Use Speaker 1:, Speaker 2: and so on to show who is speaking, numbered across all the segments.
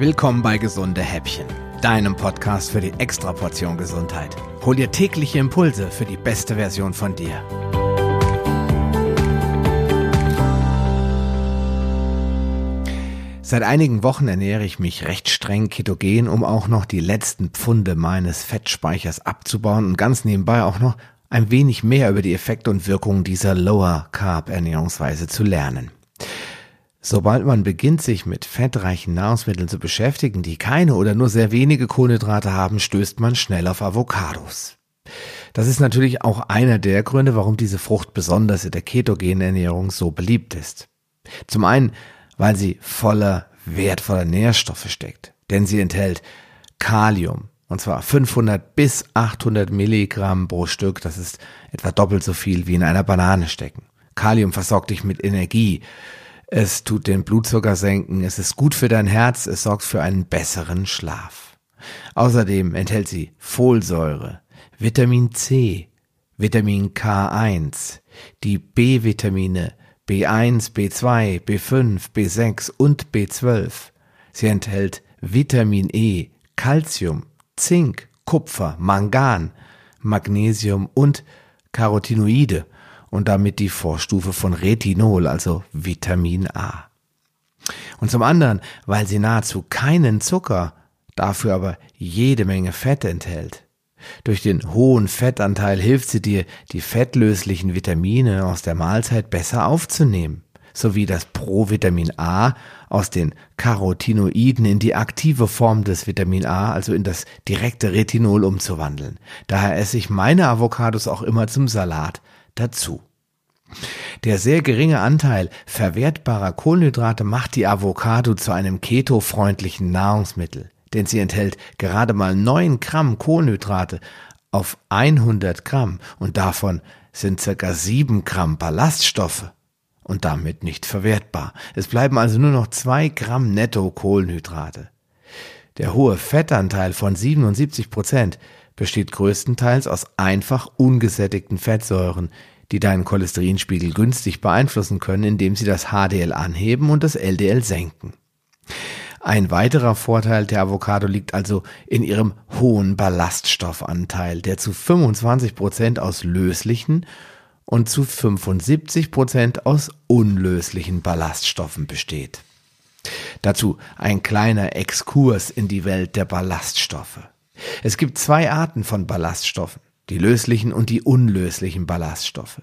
Speaker 1: Willkommen bei Gesunde Häppchen, deinem Podcast für die Extraportion Gesundheit. Hol dir tägliche Impulse für die beste Version von dir. Seit einigen Wochen ernähre ich mich recht streng ketogen, um auch noch die letzten Pfunde meines Fettspeichers abzubauen und ganz nebenbei auch noch ein wenig mehr über die Effekte und Wirkungen dieser Lower Carb Ernährungsweise zu lernen. Sobald man beginnt, sich mit fettreichen Nahrungsmitteln zu beschäftigen, die keine oder nur sehr wenige Kohlenhydrate haben, stößt man schnell auf Avocados. Das ist natürlich auch einer der Gründe, warum diese Frucht besonders in der ketogenen Ernährung so beliebt ist. Zum einen, weil sie voller wertvoller Nährstoffe steckt, denn sie enthält Kalium, und zwar 500 bis 800 Milligramm pro Stück, das ist etwa doppelt so viel wie in einer Banane stecken. Kalium versorgt dich mit Energie, es tut den Blutzucker senken, es ist gut für dein Herz, es sorgt für einen besseren Schlaf. Außerdem enthält sie Folsäure, Vitamin C, Vitamin K1, die B-Vitamine B1, B2, B5, B6 und B12. Sie enthält Vitamin E, Calcium, Zink, Kupfer, Mangan, Magnesium und Carotinoide und damit die Vorstufe von Retinol, also Vitamin A. Und zum anderen, weil sie nahezu keinen Zucker, dafür aber jede Menge Fett enthält. Durch den hohen Fettanteil hilft sie dir, die fettlöslichen Vitamine aus der Mahlzeit besser aufzunehmen, sowie das Provitamin A aus den Carotinoiden in die aktive Form des Vitamin A, also in das direkte Retinol umzuwandeln. Daher esse ich meine Avocados auch immer zum Salat, dazu. Der sehr geringe Anteil verwertbarer Kohlenhydrate macht die Avocado zu einem keto-freundlichen Nahrungsmittel, denn sie enthält gerade mal 9 Gramm Kohlenhydrate auf 100 Gramm und davon sind circa 7 Gramm Ballaststoffe und damit nicht verwertbar. Es bleiben also nur noch 2 Gramm netto Kohlenhydrate. Der hohe Fettanteil von 77 Prozent besteht größtenteils aus einfach ungesättigten Fettsäuren, die deinen Cholesterinspiegel günstig beeinflussen können, indem sie das HDL anheben und das LDL senken. Ein weiterer Vorteil der Avocado liegt also in ihrem hohen Ballaststoffanteil, der zu 25 Prozent aus löslichen und zu 75 Prozent aus unlöslichen Ballaststoffen besteht. Dazu ein kleiner Exkurs in die Welt der Ballaststoffe. Es gibt zwei Arten von Ballaststoffen die löslichen und die unlöslichen Ballaststoffe.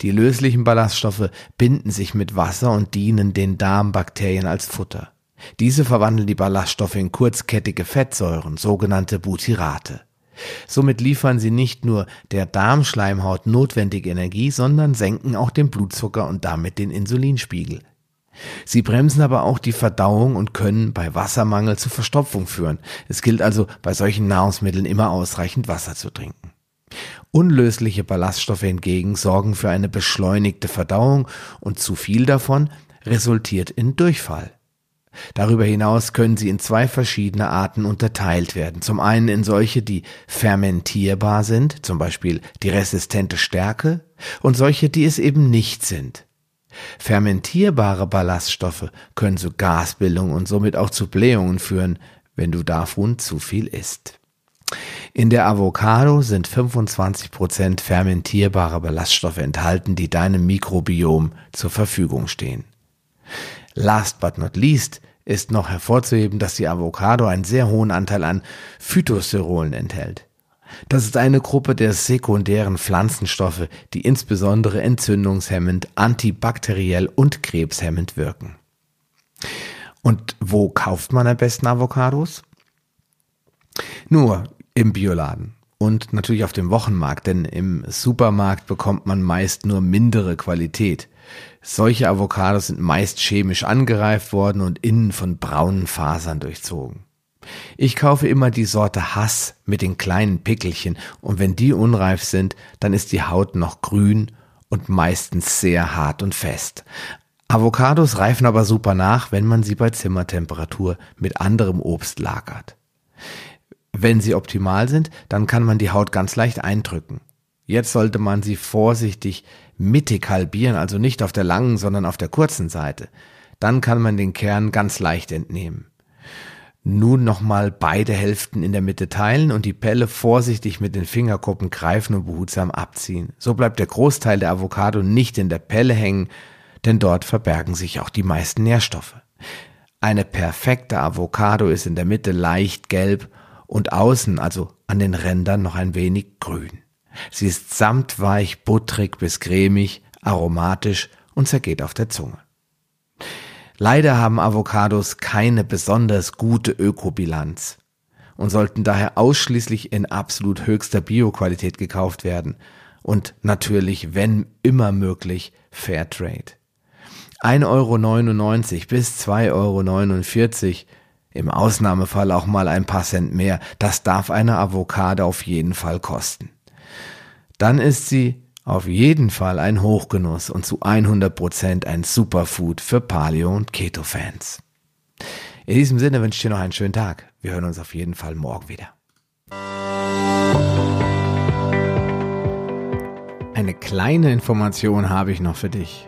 Speaker 1: Die löslichen Ballaststoffe binden sich mit Wasser und dienen den Darmbakterien als Futter. Diese verwandeln die Ballaststoffe in kurzkettige Fettsäuren, sogenannte Butyrate. Somit liefern sie nicht nur der Darmschleimhaut notwendige Energie, sondern senken auch den Blutzucker und damit den Insulinspiegel. Sie bremsen aber auch die Verdauung und können bei Wassermangel zu Verstopfung führen. Es gilt also bei solchen Nahrungsmitteln immer ausreichend Wasser zu trinken. Unlösliche Ballaststoffe hingegen sorgen für eine beschleunigte Verdauung und zu viel davon resultiert in Durchfall. Darüber hinaus können sie in zwei verschiedene Arten unterteilt werden. Zum einen in solche, die fermentierbar sind, zum Beispiel die resistente Stärke, und solche, die es eben nicht sind. Fermentierbare Ballaststoffe können zu Gasbildung und somit auch zu Blähungen führen, wenn du davon zu viel isst. In der Avocado sind 25% fermentierbare Ballaststoffe enthalten, die deinem Mikrobiom zur Verfügung stehen. Last but not least ist noch hervorzuheben, dass die Avocado einen sehr hohen Anteil an Phytosterolen enthält. Das ist eine Gruppe der sekundären Pflanzenstoffe, die insbesondere entzündungshemmend, antibakteriell und krebshemmend wirken. Und wo kauft man am besten Avocados? Nur im Bioladen und natürlich auf dem Wochenmarkt, denn im Supermarkt bekommt man meist nur mindere Qualität. Solche Avocados sind meist chemisch angereift worden und innen von braunen Fasern durchzogen. Ich kaufe immer die Sorte Hass mit den kleinen Pickelchen und wenn die unreif sind, dann ist die Haut noch grün und meistens sehr hart und fest. Avocados reifen aber super nach, wenn man sie bei Zimmertemperatur mit anderem Obst lagert. Wenn sie optimal sind, dann kann man die Haut ganz leicht eindrücken. Jetzt sollte man sie vorsichtig mittig halbieren, also nicht auf der langen, sondern auf der kurzen Seite. Dann kann man den Kern ganz leicht entnehmen. Nun nochmal beide Hälften in der Mitte teilen und die Pelle vorsichtig mit den Fingerkuppen greifen und behutsam abziehen. So bleibt der Großteil der Avocado nicht in der Pelle hängen, denn dort verbergen sich auch die meisten Nährstoffe. Eine perfekte Avocado ist in der Mitte leicht gelb und außen, also an den Rändern, noch ein wenig grün. Sie ist samtweich, butterig bis cremig, aromatisch und zergeht auf der Zunge. Leider haben Avocados keine besonders gute Ökobilanz und sollten daher ausschließlich in absolut höchster Bioqualität gekauft werden und natürlich, wenn immer möglich, Fairtrade. 1,99 Euro bis 2,49 Euro, im Ausnahmefall auch mal ein paar Cent mehr, das darf eine Avocado auf jeden Fall kosten. Dann ist sie auf jeden Fall ein Hochgenuss und zu 100% ein Superfood für Paleo- und Keto-Fans. In diesem Sinne wünsche ich dir noch einen schönen Tag. Wir hören uns auf jeden Fall morgen wieder. Eine kleine Information habe ich noch für dich.